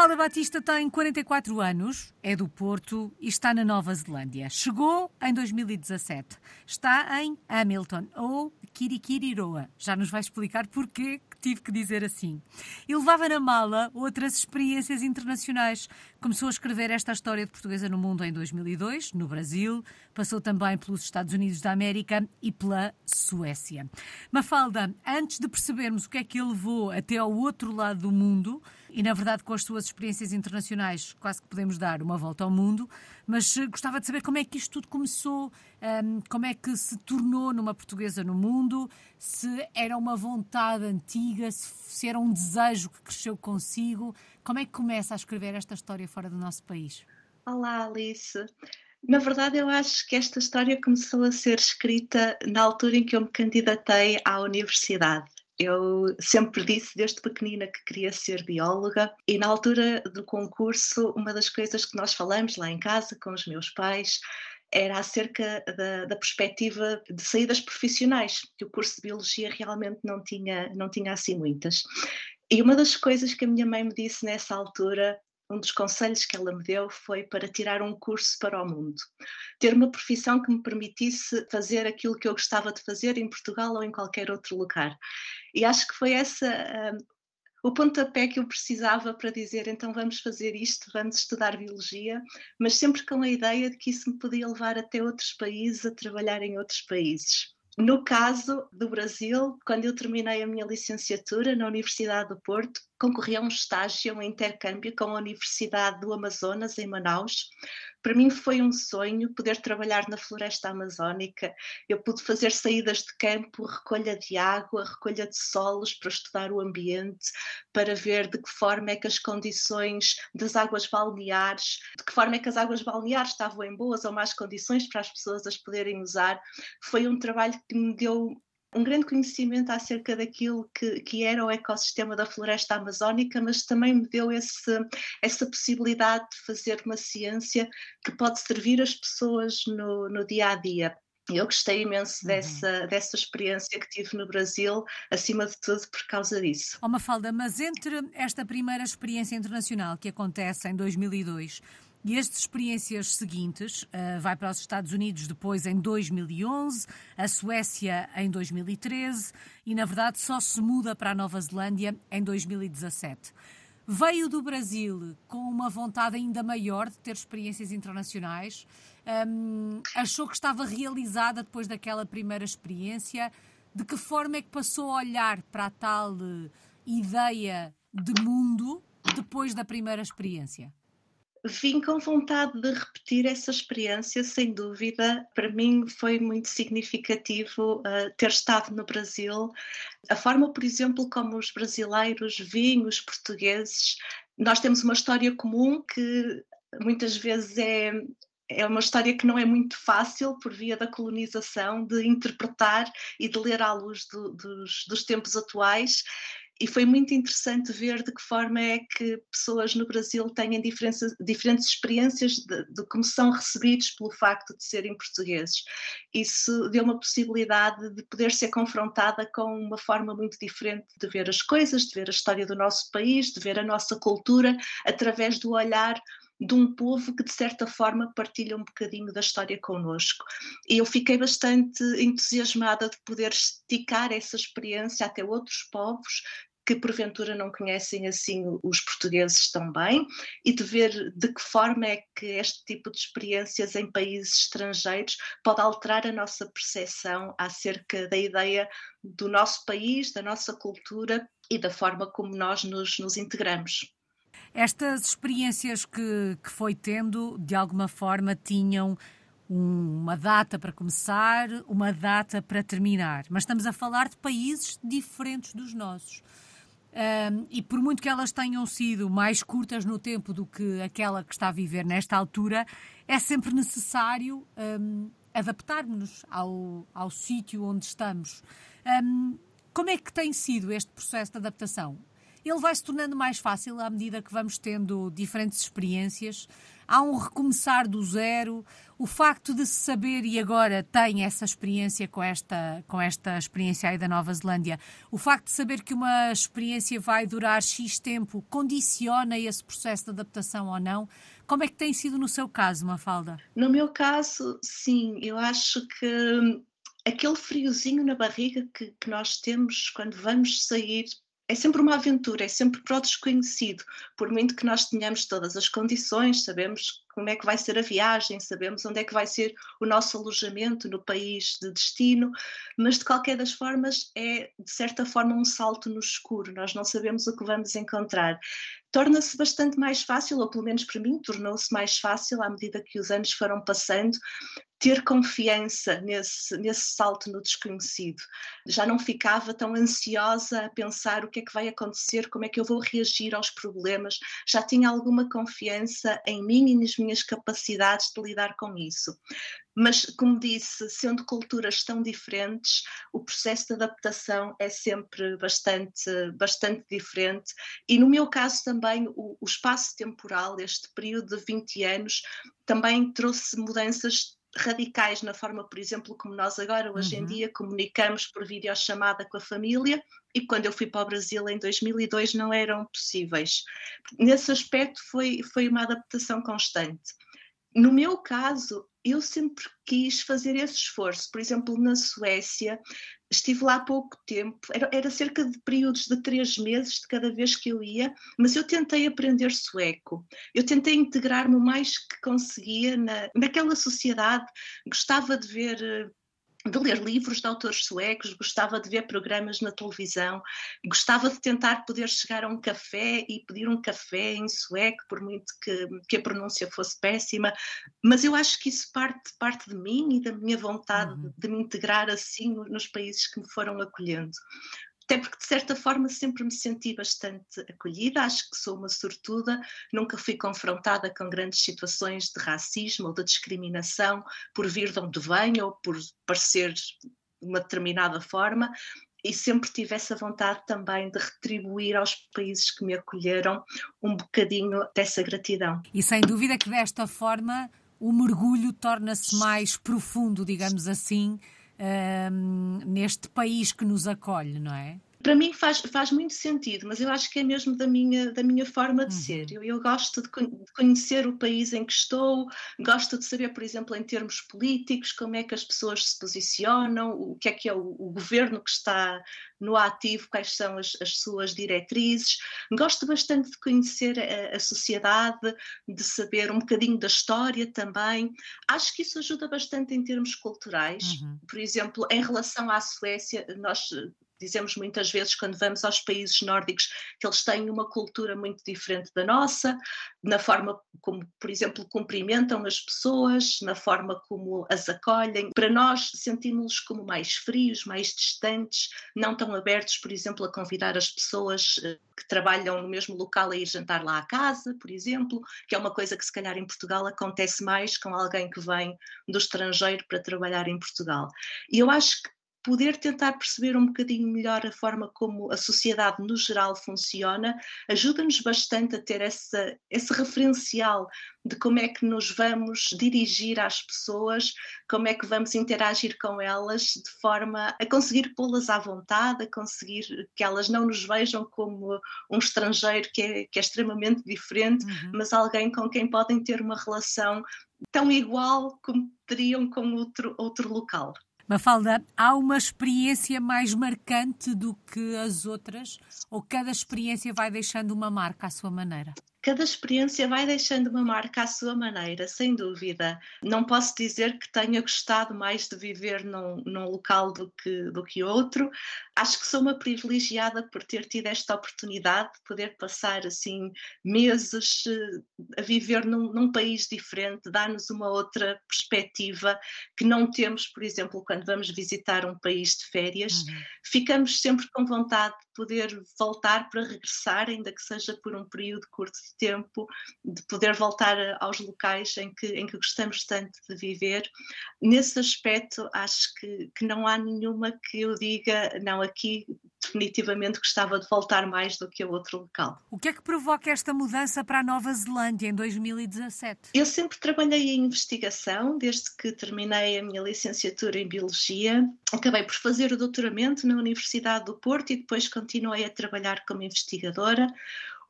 Mafalda Batista tem 44 anos, é do Porto e está na Nova Zelândia. Chegou em 2017. Está em Hamilton, ou Kirikiriroa. Já nos vai explicar porquê que tive que dizer assim. E levava na mala outras experiências internacionais. Começou a escrever esta história de portuguesa no mundo em 2002, no Brasil. Passou também pelos Estados Unidos da América e pela Suécia. Mafalda, antes de percebermos o que é que ele levou até ao outro lado do mundo, e na verdade com as suas experiências internacionais quase que podemos dar uma volta ao mundo, mas eh, gostava de saber como é que isto tudo começou, ehm, como é que se tornou numa portuguesa no mundo, se era uma vontade antiga, se era um desejo que cresceu consigo, como é que começa a escrever esta história fora do nosso país? Olá, Alice. Na verdade, eu acho que esta história começou a ser escrita na altura em que eu me candidatei à universidade. Eu sempre disse desde pequenina que queria ser bióloga e na altura do concurso, uma das coisas que nós falamos lá em casa com os meus pais era acerca da, da perspectiva de saídas profissionais, que o curso de biologia realmente não tinha, não tinha assim muitas. E uma das coisas que a minha mãe me disse nessa altura um dos conselhos que ela me deu foi para tirar um curso para o mundo. Ter uma profissão que me permitisse fazer aquilo que eu gostava de fazer em Portugal ou em qualquer outro lugar. E acho que foi essa um, o pontapé que eu precisava para dizer então vamos fazer isto, vamos estudar biologia, mas sempre com a ideia de que isso me podia levar até outros países, a trabalhar em outros países. No caso do Brasil, quando eu terminei a minha licenciatura na Universidade do Porto, concorri a um estágio, um intercâmbio com a Universidade do Amazonas, em Manaus. Para mim foi um sonho poder trabalhar na floresta amazónica. Eu pude fazer saídas de campo, recolha de água, recolha de solos para estudar o ambiente, para ver de que forma é que as condições das águas balneares, de que forma é que as águas balneares estavam em boas ou más condições para as pessoas as poderem usar. Foi um trabalho que me deu um grande conhecimento acerca daquilo que, que era o ecossistema da floresta amazónica, mas também me deu esse, essa possibilidade de fazer uma ciência que pode servir as pessoas no, no dia a dia. Eu gostei imenso uhum. dessa, dessa experiência que tive no Brasil, acima de tudo por causa disso. Oh, Mafalda, mas entre esta primeira experiência internacional que acontece em 2002 e as experiências seguintes, uh, vai para os Estados Unidos depois em 2011, a Suécia em 2013 e, na verdade, só se muda para a Nova Zelândia em 2017. Veio do Brasil com uma vontade ainda maior de ter experiências internacionais, um, achou que estava realizada depois daquela primeira experiência. De que forma é que passou a olhar para a tal uh, ideia de mundo depois da primeira experiência? Vim com vontade de repetir essa experiência, sem dúvida. Para mim foi muito significativo uh, ter estado no Brasil. A forma, por exemplo, como os brasileiros veem os portugueses. Nós temos uma história comum que muitas vezes é, é uma história que não é muito fácil, por via da colonização, de interpretar e de ler à luz do, dos, dos tempos atuais e foi muito interessante ver de que forma é que pessoas no Brasil têm diferentes, experiências de, de, como são recebidos pelo facto de serem portugueses. Isso deu uma possibilidade de poder ser confrontada com uma forma muito diferente de ver as coisas, de ver a história do nosso país, de ver a nossa cultura através do olhar de um povo que de certa forma partilha um bocadinho da história connosco. E eu fiquei bastante entusiasmada de poder esticar essa experiência até outros povos que porventura não conhecem assim os portugueses tão bem e de ver de que forma é que este tipo de experiências em países estrangeiros pode alterar a nossa percepção acerca da ideia do nosso país, da nossa cultura e da forma como nós nos, nos integramos. Estas experiências que, que foi tendo, de alguma forma, tinham uma data para começar, uma data para terminar. Mas estamos a falar de países diferentes dos nossos. Um, e por muito que elas tenham sido mais curtas no tempo do que aquela que está a viver nesta altura, é sempre necessário um, adaptarmos-nos ao, ao sítio onde estamos. Um, como é que tem sido este processo de adaptação? Ele vai se tornando mais fácil à medida que vamos tendo diferentes experiências. Há um recomeçar do zero, o facto de se saber, e agora tem essa experiência com esta, com esta experiência aí da Nova Zelândia, o facto de saber que uma experiência vai durar X tempo condiciona esse processo de adaptação ou não? Como é que tem sido no seu caso, Mafalda? No meu caso, sim, eu acho que hum, aquele friozinho na barriga que, que nós temos quando vamos sair é sempre uma aventura, é sempre para o desconhecido, por muito que nós tenhamos todas as condições, sabemos como é que vai ser a viagem, sabemos onde é que vai ser o nosso alojamento no país de destino, mas de qualquer das formas é de certa forma um salto no escuro, nós não sabemos o que vamos encontrar. Torna-se bastante mais fácil, ou pelo menos para mim tornou-se mais fácil à medida que os anos foram passando, ter confiança nesse, nesse salto no desconhecido. Já não ficava tão ansiosa a pensar o que é que vai acontecer, como é que eu vou reagir aos problemas, já tinha alguma confiança em mim e nas minhas capacidades de lidar com isso. Mas, como disse, sendo culturas tão diferentes, o processo de adaptação é sempre bastante, bastante diferente. E no meu caso também, o, o espaço temporal, este período de 20 anos, também trouxe mudanças radicais na forma, por exemplo, como nós agora, hoje uhum. em dia, comunicamos por videochamada com a família e quando eu fui para o Brasil em 2002 não eram possíveis. Nesse aspecto foi, foi uma adaptação constante. No meu caso, eu sempre quis fazer esse esforço. Por exemplo, na Suécia, estive lá há pouco tempo, era, era, cerca de períodos de três meses de cada vez que eu ia, mas eu tentei aprender sueco. Eu tentei integrar-me o mais que conseguia na, naquela sociedade. Gostava de ver eh, de ler livros de autores suecos, gostava de ver programas na televisão, gostava de tentar poder chegar a um café e pedir um café em sueco, por muito que, que a pronúncia fosse péssima, mas eu acho que isso parte, parte de mim e da minha vontade uhum. de me integrar assim nos países que me foram acolhendo até porque de certa forma sempre me senti bastante acolhida, acho que sou uma sortuda, nunca fui confrontada com grandes situações de racismo ou de discriminação por vir de onde venho ou por parecer de uma determinada forma, e sempre tive essa vontade também de retribuir aos países que me acolheram um bocadinho dessa gratidão. E sem dúvida que desta forma o mergulho torna-se mais profundo, digamos assim, um, neste país que nos acolhe, não é? Para mim faz, faz muito sentido, mas eu acho que é mesmo da minha, da minha forma de uhum. ser. Eu, eu gosto de, de, conhecer o país em que estou, gosto de saber, por exemplo, em termos políticos, como é que as pessoas se posicionam, o que é que é o, o governo que está no ativo, quais são as, as suas diretrizes. Gosto bastante de conhecer a, a, sociedade, de saber um bocadinho da história também. Acho que isso ajuda bastante em termos culturais. Uhum. Por exemplo, em relação à Suécia, nós dizemos muitas vezes quando vamos aos países nórdicos que eles têm uma cultura muito diferente da nossa, na forma como, por exemplo, cumprimentam as pessoas, na forma como as acolhem. Para nós, sentimos-nos como mais frios, mais distantes, não tão abertos, por exemplo, a convidar as pessoas eh, que trabalham no mesmo local a ir jantar lá à casa, por exemplo, que é uma coisa que se calhar em Portugal acontece mais com alguém que vem do estrangeiro para trabalhar em Portugal. E eu acho que poder tentar perceber um bocadinho melhor a forma como a sociedade no geral funciona, ajuda-nos bastante a ter essa, esse referencial de como é que nos vamos dirigir às pessoas, como é que vamos interagir com elas de forma a conseguir pô-las à vontade, a conseguir que elas não nos vejam como um estrangeiro que é, que é extremamente diferente, uhum. mas alguém com quem podem ter uma relação tão igual como teriam com outro, outro local. Mafalda, há uma experiência mais marcante do que as outras? Ou cada experiência vai deixando uma marca à sua maneira? Cada experiência vai deixando uma marca à sua maneira, sem dúvida. Não posso dizer que tenha gostado mais de viver num, num local do que, do que outro. Acho que sou uma privilegiada por ter tido esta oportunidade de poder passar assim meses eh, a viver num, num país diferente, dá-nos uma outra perspectiva que não temos, por exemplo, quando vamos visitar um país de férias. Uhum. Ficamos sempre com vontade de poder voltar para regressar, ainda que seja por um período curto tempo, de poder voltar aos locais em que, em que gostamos tanto de viver. Nesse aspecto, acho que, que não há nenhuma que eu diga, não, aqui definitivamente gostava de voltar mais do que a outro local. O que é que provoca esta mudança para a Nova Zelândia em 2017? Eu sempre trabalhei em investigação, desde que terminei a minha licenciatura em Biologia. Acabei por fazer o doutoramento na Universidade do Porto e depois continuei a trabalhar como investigadora.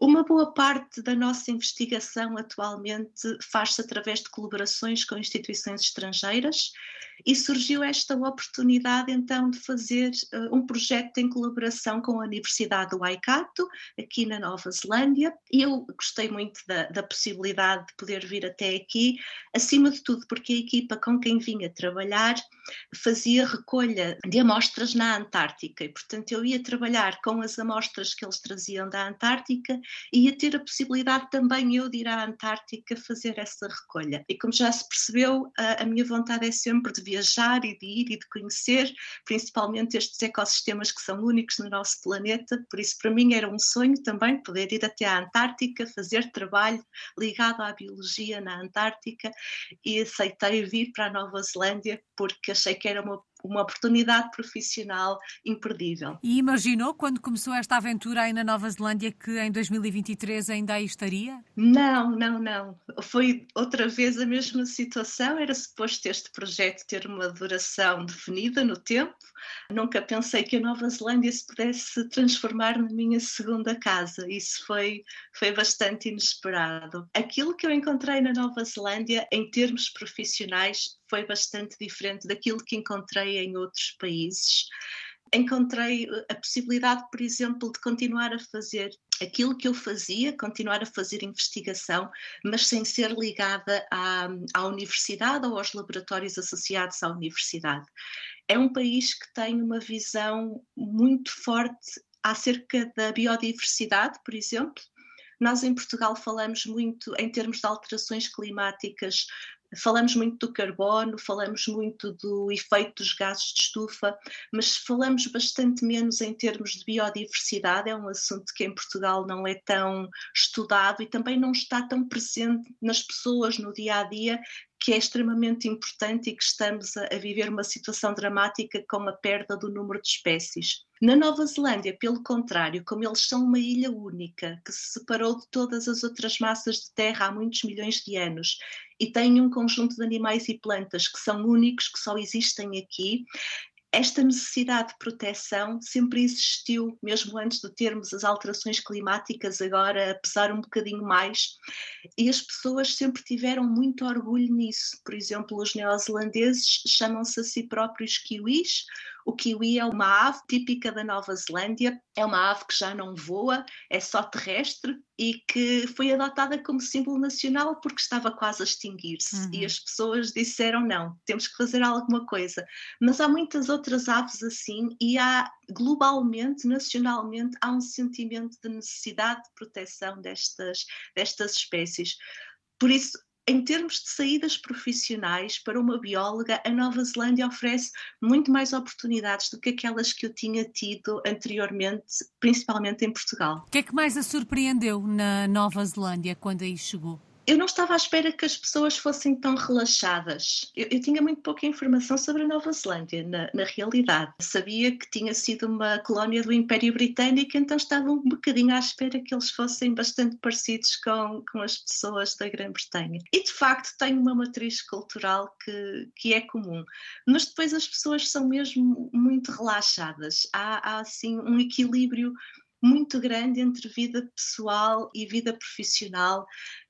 Uma boa parte da nossa investigação atualmente faz-se através de colaborações com instituições estrangeiras e surgiu esta oportunidade então de fazer uh, um projeto em colaboração com a Universidade do Waikato, aqui na Nova Zelândia, eu gostei muito da, da, possibilidade de poder vir até aqui, acima de tudo porque a equipa com quem vinha trabalhar fazia recolha de amostras na Antártica, e portanto eu ia trabalhar com as amostras que eles traziam da Antártica e ia ter a possibilidade também eu de ir à Antártica fazer essa recolha. E como já se percebeu, a, a minha vontade é sempre de viajar e de ir e de conhecer, principalmente estes ecossistemas que são únicos no nosso planeta. Por isso, para mim, era um sonho também poder ir até à Antártica, fazer trabalho ligado à biologia na Antártica e aceitei vir para a Nova Zelândia porque achei que era uma uma oportunidade profissional imperdível. E imaginou quando começou esta aventura aí na Nova Zelândia que em 2023 ainda aí estaria? Não, não, não. Foi outra vez a mesma situação. Era suposto este projeto ter uma duração definida no tempo. Nunca pensei que a Nova Zelândia se pudesse transformar na minha segunda casa. Isso foi, foi bastante inesperado. Aquilo que eu encontrei na Nova Zelândia, em termos profissionais, foi bastante diferente daquilo que encontrei em outros países. Encontrei eh, a possibilidade, por exemplo, de continuar a fazer aquilo que eu fazia, continuar a fazer investigação, mas sem ser ligada à, à universidade ou aos laboratórios associados à universidade. É um país que tem uma visão muito forte acerca da biodiversidade, por exemplo, nós em Portugal falamos muito em termos de alterações climáticas Falamos muito do carbono, falamos muito do efeito dos gases de estufa, mas falamos bastante menos em termos de biodiversidade. É um assunto que em Portugal não é tão estudado e também não está tão presente nas pessoas no dia a dia, que é extremamente importante e que estamos a, viver uma situação dramática com a perda do número de espécies. Na Nova Zelândia, pelo contrário, como eles são uma ilha única, que se separou de todas as outras massas de terra há muitos milhões de anos e tem um conjunto de animais e plantas que são únicos, que só existem aqui, esta necessidade de proteção sempre existiu, mesmo antes de termos as alterações climáticas, agora a pesar um bocadinho mais, e as pessoas sempre tiveram muito orgulho nisso. Por exemplo, os neozelandeses chamam-se a si próprios kiwis, o kiwi é uma ave típica da Nova Zelândia, é uma ave que já não voa, é só terrestre e que foi adotada como símbolo nacional porque estava quase a extinguir-se. Uhum. E as pessoas disseram: não, temos que fazer alguma coisa. Mas há muitas outras aves assim e há globalmente, nacionalmente, há um sentimento de necessidade de proteção destas, destas espécies. Por isso, em termos de saídas profissionais para uma bióloga, a Nova Zelândia oferece muito mais oportunidades do que aquelas que eu tinha tido anteriormente, principalmente em Portugal. O que é que mais a surpreendeu na Nova Zelândia quando aí chegou? Eu não estava à espera que as pessoas fossem tão relaxadas. Eu, eu tinha muito pouca informação sobre a Nova Zelândia, na, na, realidade. Sabia que tinha sido uma colónia do Império Britânico, então estava um bocadinho à espera que eles fossem bastante parecidos com, com as pessoas da Grã-Bretanha. E de facto tem uma matriz cultural que, que é comum. Mas depois as pessoas são mesmo muito relaxadas. Há, há assim um equilíbrio muito grande entre vida pessoal e vida profissional.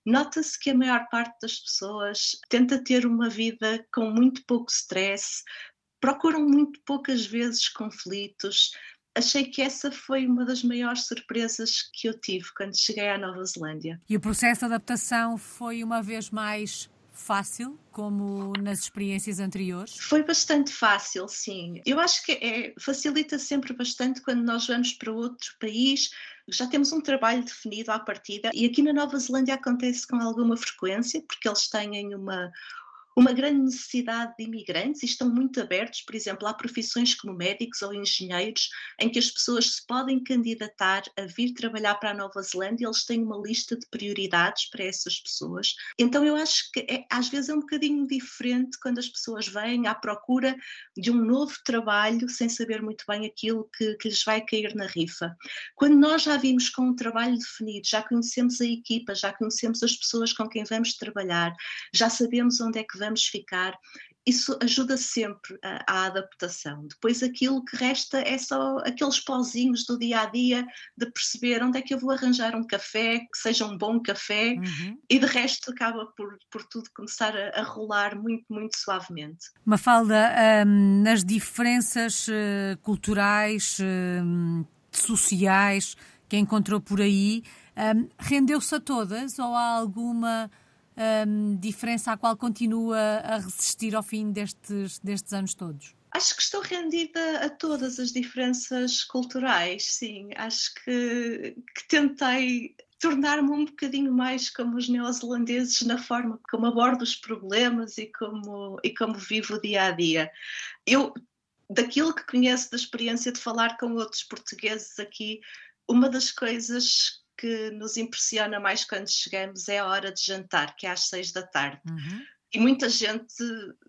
Nota-se que a maior parte das pessoas tenta ter uma vida com muito pouco stress, procuram muito poucas vezes conflitos. Achei que essa foi uma das maiores surpresas que eu tive quando cheguei à Nova Zelândia. E o processo de adaptação foi uma vez mais fácil, como nas experiências anteriores? Foi bastante fácil, sim. Eu acho que é, facilita sempre bastante quando nós vamos para outro país, já temos um trabalho definido à partida, e aqui na Nova Zelândia acontece com alguma frequência, porque eles têm uma uma grande necessidade de imigrantes e estão muito abertos, por exemplo, há profissões como médicos ou engenheiros em que as pessoas se podem candidatar a vir trabalhar para a Nova Zelândia, eles têm uma lista de prioridades para essas pessoas. Então eu acho que é, às vezes é um bocadinho diferente quando as pessoas vêm à procura de um novo trabalho sem saber muito bem aquilo que, que lhes vai cair na rifa. Quando nós já vimos com um trabalho definido, já conhecemos a equipa, já conhecemos as pessoas com quem vamos trabalhar, já sabemos onde é que vamos ficar, isso ajuda sempre à adaptação. Depois aquilo que resta é só aqueles pozinhos do dia a dia de perceber onde é que eu vou arranjar um café, que seja um bom café, uhum. e de resto acaba por, por tudo começar a, a rolar muito, muito suavemente. Mafalda, um, nas diferenças uh, culturais, uh, sociais que encontrou por aí, um, rendeu-se a todas ou há alguma um, diferença à qual continua a resistir ao fim destes, destes anos todos? Acho que estou rendida a todas as diferenças culturais, sim. Acho que, que tentei tornar-me um bocadinho mais como os neozelandeses na forma como abordo os problemas e como, e como vivo o dia a dia. Eu, daquilo que conheço da experiência de falar com outros portugueses aqui, uma das coisas que nos impressiona mais quando chegamos é a hora de jantar, que é às seis da tarde. Uhum. E muita gente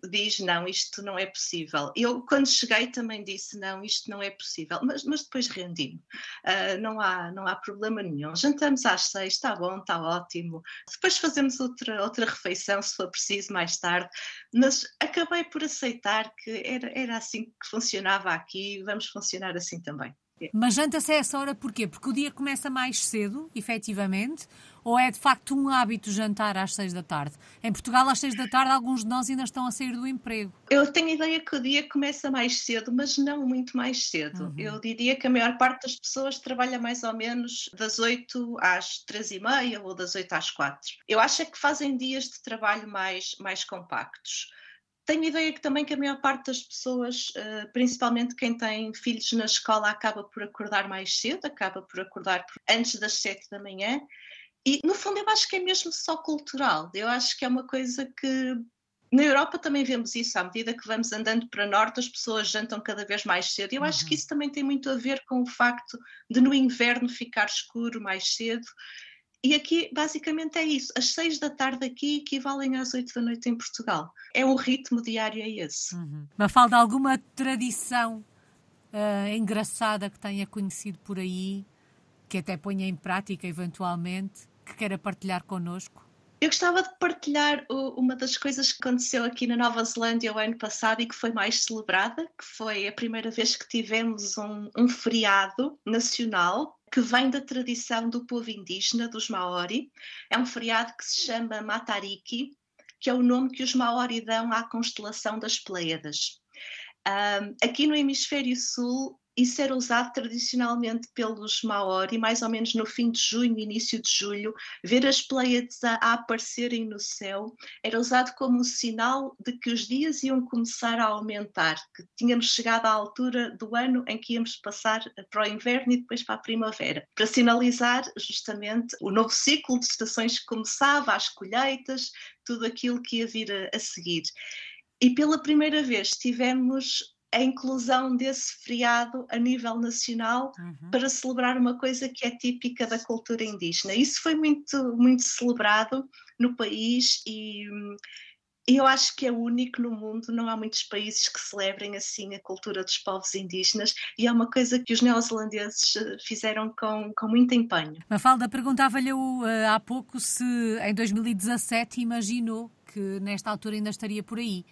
diz: não, isto não é possível. Eu, quando cheguei, também disse: não, isto não é possível, mas, mas depois rendi-me. Uh, não, há, não há problema nenhum. Jantamos às seis, está bom, está ótimo. Depois fazemos outra, outra refeição, se for preciso, mais tarde. Mas acabei por aceitar que era, era assim que funcionava aqui, vamos funcionar assim também. Mas janta-se a essa hora porquê? Porque o dia começa mais cedo, efetivamente, ou é de facto um hábito jantar às seis da tarde? Em Portugal, às seis da tarde, alguns de nós ainda estão a sair do emprego. Eu tenho a ideia que o dia começa mais cedo, mas não muito mais cedo. Uhum. Eu diria que a maior parte das pessoas trabalha mais ou menos das oito às três e meia ou das oito às quatro. Eu acho é que fazem dias de trabalho mais, mais compactos. Tenho ideia que também que a maior parte das pessoas, eh, principalmente quem tem filhos na escola, acaba por acordar mais cedo, acaba por acordar antes das sete da manhã. E, no fundo, eu acho que é mesmo só cultural. Eu acho que é uma coisa que. Na Europa também vemos isso, à medida que vamos andando para norte, as pessoas jantam cada vez mais cedo. Eu uhum. acho que uhum. isso também tem muito a ver com o facto de no inverno ficar escuro mais cedo e aqui, basicamente, é isso. As seis da tarde aqui equivalem às oito da noite em Portugal. É o ritmo diário, é esse. Uhum. Mas falta alguma tradição uh, engraçada que tenha conhecido por aí, que até ponha em prática, eventualmente, que queira partilhar connosco? Eu gostava de partilhar uma das coisas que aconteceu aqui na Nova Zelândia o ano passado e que foi mais celebrada, que foi a primeira vez que tivemos um, um feriado nacional que vem da tradição do povo indígena, dos Maori. É um feriado que se chama Matariki, que é o nome que os Maori dão à constelação das Pleiades. Um, aqui no Hemisfério Sul, isso era usado tradicionalmente pelos Maori, mais ou menos no fim de junho, início de julho, ver as Pleiades a, a, aparecerem no céu era usado como um sinal de que os dias iam começar a aumentar, que tínhamos chegado à altura do ano em que íamos passar para o inverno e depois para a primavera, para sinalizar justamente o novo ciclo de estações que começava, as colheitas, tudo aquilo que ia vir a, a seguir. E pela primeira vez tivemos a inclusão desse feriado a nível nacional uhum. para celebrar uma coisa que é típica da cultura indígena. Isso foi muito, muito celebrado no país e eu acho que é único no mundo, não há muitos países que celebrem assim a cultura dos povos indígenas e é uma coisa que os neozelandeses eh, fizeram com, com muito empenho. Mafalda, perguntava-lhe uh, há pouco se em 2017 imaginou que nesta altura ainda estaria por aí.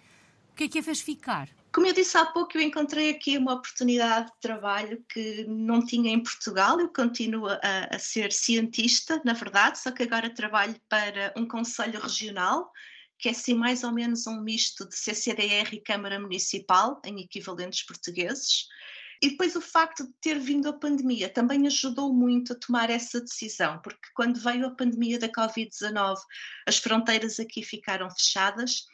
O que é que a fez ficar? Como eu disse há pouco, eu encontrei aqui uma oportunidade de trabalho que não tinha em Portugal. Eu continuo a, a, ser cientista, na verdade, só que agora trabalho para um conselho regional, que é assim mais ou menos um misto de CCDR e Câmara Municipal, em equivalentes portugueses. E depois o facto de ter vindo a pandemia também ajudou muito a tomar essa decisão, porque quando veio a pandemia da Covid-19, as fronteiras aqui ficaram fechadas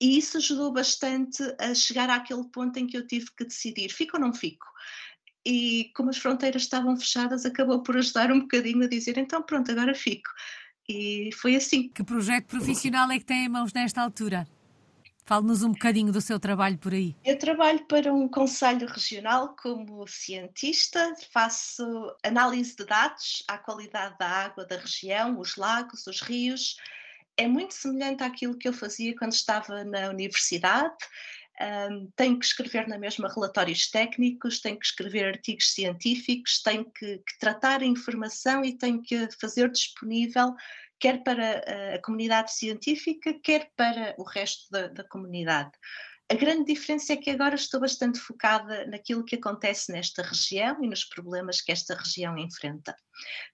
e isso ajudou bastante a chegar àquele ponto em que eu tive que decidir: fico ou não fico? E como as fronteiras estavam fechadas, acabou por ajudar um bocadinho a dizer: então pronto, agora fico. E foi assim. Que projeto profissional é que tem em mãos nesta altura? Fale-nos um bocadinho do seu trabalho por aí. Eu trabalho para um conselho regional como cientista, faço análise de dados à qualidade da água da região, os lagos, os rios. É muito semelhante àquilo que eu fazia quando estava na universidade. Um, tenho que escrever na mesma relatórios técnicos, tenho que escrever artigos científicos, tenho que, que tratar a informação e tenho que fazer disponível quer para a comunidade científica, quer para o resto da, da comunidade. A grande diferença é que agora estou bastante focada naquilo que acontece nesta região e nos problemas que esta região enfrenta.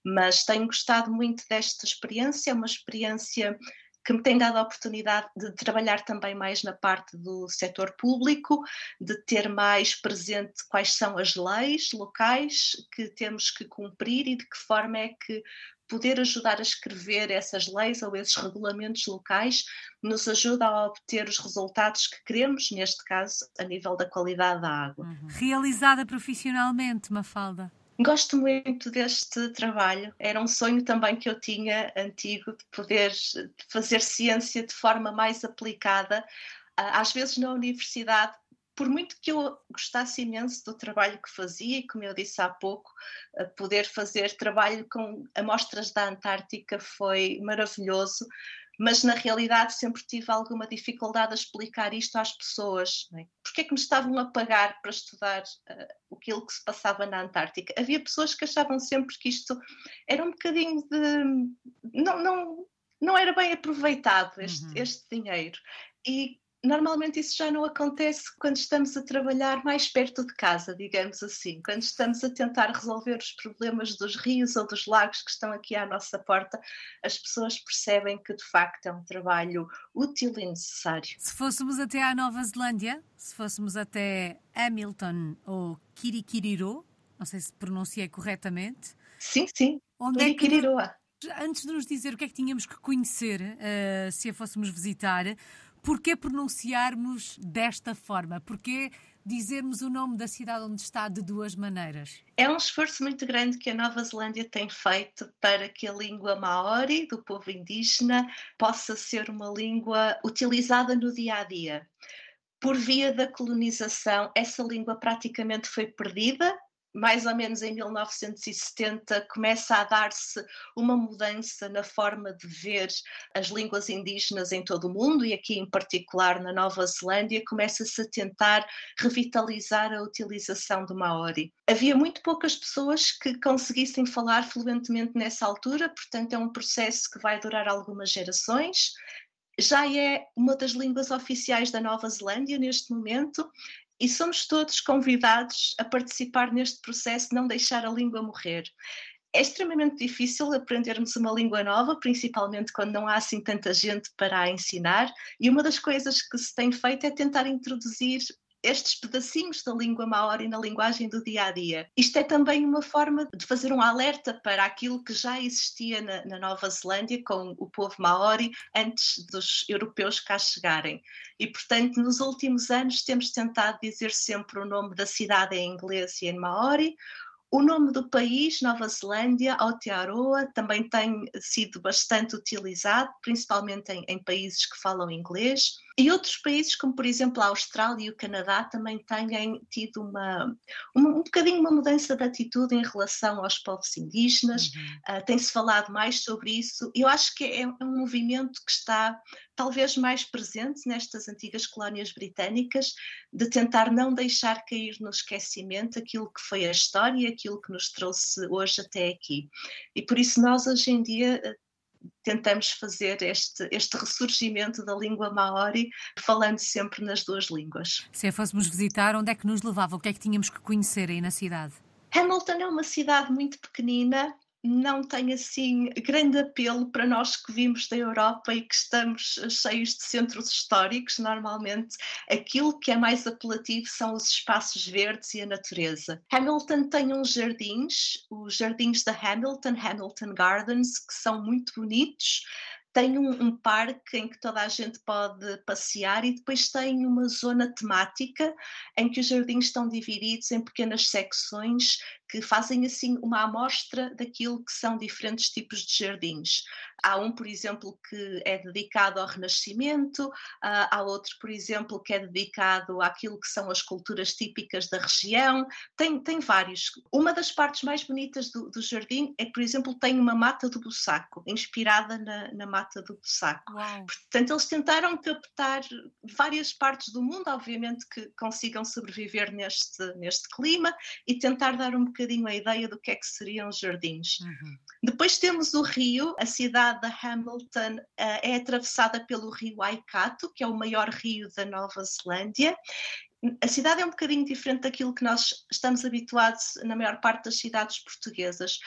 Mas tenho gostado muito desta experiência, é uma experiência que me tem dado a oportunidade de trabalhar também mais na parte do setor público, de ter mais presente quais são as leis locais que temos que cumprir e de que forma é que poder ajudar a escrever essas leis ou esses regulamentos locais nos ajuda a obter os resultados que queremos, neste caso, a nível da qualidade da água. Uhum. Realizada profissionalmente, Mafalda? Gosto muito deste trabalho. Era um sonho também que eu tinha antigo de poder fazer ciência de forma mais aplicada. Às vezes na universidade por muito que eu gostasse imenso do trabalho que fazia, e como eu disse há pouco, poder fazer trabalho com amostras da Antártica foi maravilhoso, mas na realidade sempre tive alguma dificuldade a explicar isto às pessoas. Não é? Porque é que me estavam a pagar para estudar uh, aquilo que se passava na Antártica? Havia pessoas que achavam sempre que isto era um bocadinho de. Não, não, não era bem aproveitado este, uhum. este dinheiro. E normalmente isso já não acontece quando estamos a trabalhar mais perto de casa, digamos assim, quando estamos a tentar resolver os problemas dos rios ou dos lagos que estão aqui à nossa porta, as pessoas percebem que de facto é um trabalho útil e necessário. Se fôssemos até à Nova Zelândia, se fôssemos até Hamilton ou Kirikiriroa, não sei se pronunciei corretamente. Sim, sim. Onde é que antes de nos dizer o que é que tínhamos que conhecer, uh, se a fôssemos visitar, Porquê pronunciarmos desta forma? Porquê dizermos o nome da cidade onde está de duas maneiras? É um esforço muito grande que a Nova Zelândia tem feito para que a língua maori do povo indígena possa ser uma língua utilizada no dia a dia. Por via da colonização, essa língua praticamente foi perdida mais ou menos em 1970, começa a dar-se uma mudança na forma de ver as línguas indígenas em todo o mundo e aqui em particular na Nova Zelândia, começa-se a tentar revitalizar a utilização do Maori. Havia muito poucas pessoas que conseguissem falar fluentemente nessa altura, portanto é um processo que vai durar algumas gerações já é uma das línguas oficiais da Nova Zelândia neste momento e somos todos convidados a participar neste processo não deixar a língua morrer. É extremamente difícil aprendermos uma língua nova, principalmente quando não há assim tanta gente para a ensinar, e uma das coisas que se tem feito é tentar introduzir estes pedacinhos da língua maori na linguagem do dia a dia. Isto é também uma forma de fazer um alerta para aquilo que já existia na, na Nova Zelândia com o povo maori antes dos europeus cá chegarem. E, portanto, nos últimos anos temos tentado dizer sempre o nome da cidade em inglês e em maori, o nome do país, Nova Zelândia, Aotearoa, também tem sido bastante utilizado, principalmente em, em, países que falam inglês. E outros países, como por exemplo a Austrália e o Canadá, também têm tido uma, uma um bocadinho uma mudança de atitude em relação aos povos indígenas. Uhum. Uh, Tem-se falado mais sobre isso. Eu acho que é, é um movimento que está talvez mais presente nestas antigas colónias britânicas, de tentar não deixar cair no esquecimento aquilo que foi a história, aquilo que nos trouxe hoje até aqui. E por isso nós hoje em dia tentamos fazer este, este ressurgimento da língua maori, falando sempre nas duas línguas. Se a fôssemos visitar, onde é que nos levava? O que é que tínhamos que conhecer aí na cidade? Hamilton é uma cidade muito pequenina, não tem assim grande apelo para nós que vimos da Europa e que estamos cheios de centros históricos. Normalmente, aquilo que é mais apelativo são os espaços verdes e a natureza. Hamilton tem uns jardins, os jardins da Hamilton, Hamilton Gardens, que são muito bonitos tem um, um, parque em que toda a gente pode passear e depois tem uma zona temática em que os jardins estão divididos em pequenas secções que fazem assim uma amostra daquilo que são diferentes tipos de jardins. Há um, por exemplo, que é dedicado ao Renascimento, há outro, por exemplo, que é dedicado àquilo que são as culturas típicas da região. Tem, tem vários. Uma das partes mais bonitas do, do jardim é que, por exemplo, tem uma mata do Bussaco, inspirada na, na mata do Bussaco. Uau. Portanto, eles tentaram captar várias partes do mundo, obviamente que consigam sobreviver neste, neste clima e tentar dar um bocadinho a ideia do que é que seriam os jardins. Uhum. Depois temos o rio, a cidade de Hamilton uh, é atravessada pelo rio Waikato, que é o maior rio da Nova Zelândia, a cidade é um bocadinho diferente daquilo que nós estamos habituados na maior parte das cidades portuguesas.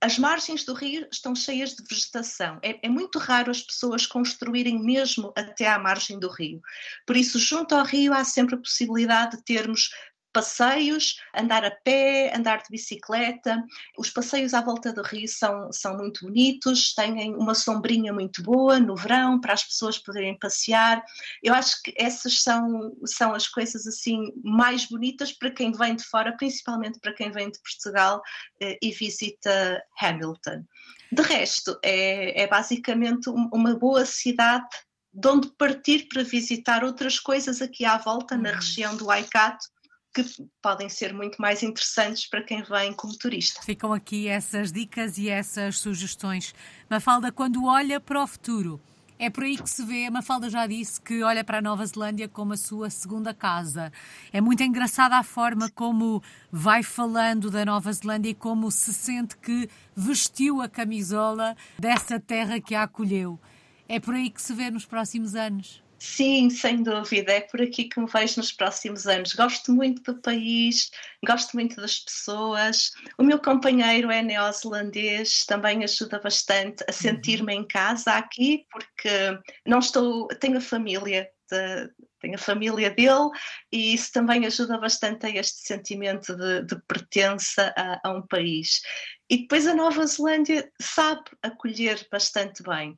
As margens do rio estão cheias de vegetação. É, é, muito raro as pessoas construírem mesmo até à margem do rio. Por isso, junto ao rio, há sempre a possibilidade de termos passeios, andar a pé, andar de bicicleta. Os passeios à volta do rio são, são muito bonitos, têm uma sombrinha muito boa no verão para as pessoas poderem passear. Eu acho que essas são, são as coisas assim mais bonitas para quem vem de fora, principalmente para quem vem de Portugal eh, e visita Hamilton. De resto, é, é basicamente uma boa cidade de onde partir para visitar outras coisas aqui à volta, na uhum. região do Waikato, que podem ser muito mais interessantes para quem vem como turista. Ficam aqui essas dicas e essas sugestões. Mafalda, quando olha para o futuro, é por aí que se vê, a Mafalda já disse que olha para a Nova Zelândia como a sua segunda casa. É muito engraçada a forma como vai falando da Nova Zelândia e como se sente que vestiu a camisola dessa terra que a acolheu. É por aí que se vê nos próximos anos. Sim, sem dúvida, é por aqui que me vejo nos próximos anos. Gosto muito do país, gosto muito das pessoas. O meu companheiro é neozelandês, também ajuda bastante a sentir-me em casa aqui, porque não estou, tenho a família de, a família dele e isso também ajuda bastante a este sentimento de, de pertença a, a, um país. E depois a Nova Zelândia sabe acolher bastante bem.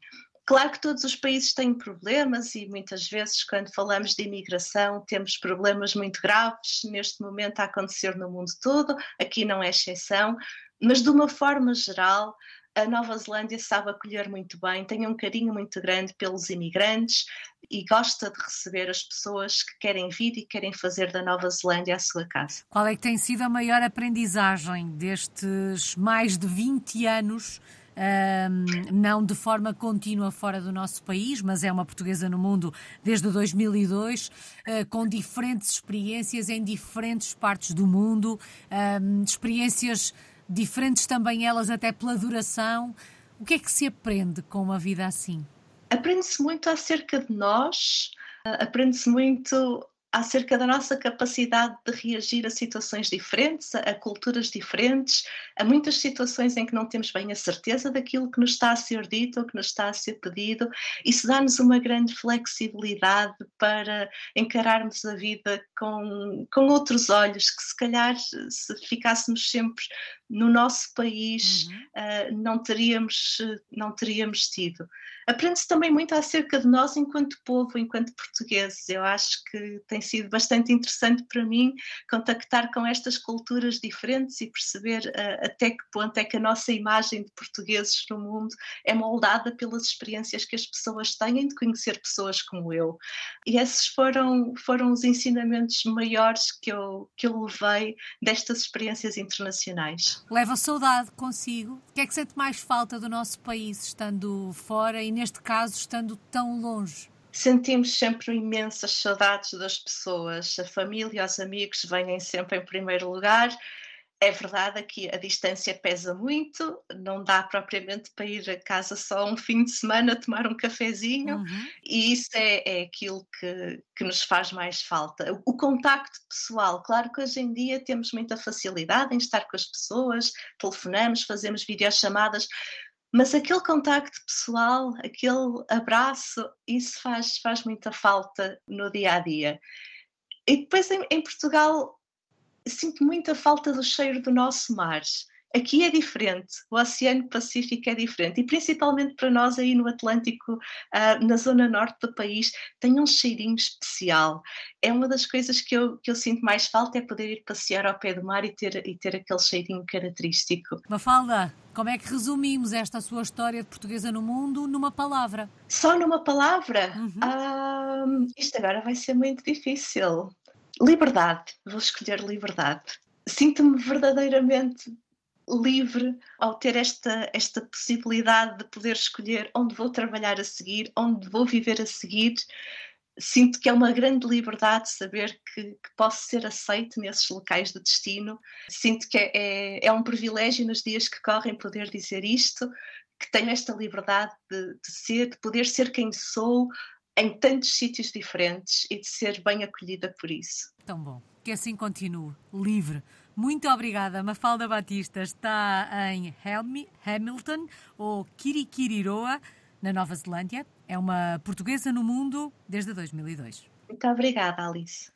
Claro que todos os países têm problemas e muitas vezes, quando falamos de imigração, temos problemas muito graves neste momento a acontecer no mundo todo, aqui não é exceção, mas de uma forma geral, a Nova Zelândia sabe acolher muito bem, tem um carinho muito grande pelos imigrantes e gosta de receber as pessoas que querem vir e querem fazer da Nova Zelândia a sua casa. Qual é que tem sido a maior aprendizagem destes mais de 20 anos não de forma contínua fora do nosso país, mas é uma portuguesa no mundo desde 2002, uh, com diferentes experiências em diferentes partes do mundo, experiências diferentes também elas até pela duração. O que é que se aprende com uma vida assim? Aprende-se muito acerca de nós, aprende-se muito acerca da nossa capacidade de reagir a situações diferentes, a culturas diferentes, a muitas situações em que não temos bem a certeza daquilo que nos está a ser dito ou que nos está a ser pedido. Isso dá-nos uma grande flexibilidade para encararmos a vida com, com outros olhos, que se calhar se ficássemos sempre no nosso país uhum. uh, não teríamos não teríamos tido. Aprende-se também muito acerca de nós enquanto povo, enquanto portugueses. Eu acho que tem sido bastante interessante para mim contactar com estas culturas diferentes e perceber uh, até que ponto é que a nossa imagem de portugueses no mundo é moldada pelas experiências que as pessoas têm de conhecer pessoas como eu. E esses foram, foram os ensinamentos maiores que eu, que eu levei destas experiências internacionais. Leva saudade consigo? O que é que sente mais falta do nosso país estando fora e neste caso estando tão longe? Sentimos sempre imensas saudades das pessoas, a família, os amigos vêm sempre em primeiro lugar. É verdade que a distância pesa muito, não dá propriamente para ir a casa só um fim de semana tomar um cafezinho, uhum. e isso é, é aquilo que, que nos faz mais falta. O, contacto pessoal, claro que hoje em dia temos muita facilidade em estar com as pessoas, telefonamos, fazemos videochamadas, mas aquele contacto pessoal, aquele abraço, isso faz, faz muita falta no dia a dia. E depois em, em Portugal sinto muita falta do cheiro do nosso mar. Aqui é diferente, o Oceano Pacífico é diferente e principalmente para nós aí no Atlântico, uh, na zona norte do país, tem um cheirinho especial. É uma das coisas que eu, que eu sinto mais falta é poder ir passear ao pé do mar e ter, e ter aquele cheirinho característico. Mafalda, Como é que resumimos esta sua história de portuguesa no mundo numa palavra? Só numa palavra? Uhum. Ah, isto agora vai ser muito difícil. Liberdade. Vou escolher liberdade. Sinto-me verdadeiramente livre ao ter esta, esta possibilidade de poder escolher onde vou trabalhar a seguir, onde vou viver a seguir. Sinto que é uma grande liberdade saber que, que posso ser aceito nesses locais de destino. Sinto que é, é, é, um privilégio nos dias que correm poder dizer isto, que tenho esta liberdade de, de ser, de poder ser quem sou em tantos sítios diferentes e de ser bem acolhida por isso. Tão bom. Que assim continue, livre, muito obrigada. Mafalda Batista está em Hamilton, ou Kirikiriroa, na Nova Zelândia. É uma portuguesa no mundo desde 2002. Muito obrigada, Alice.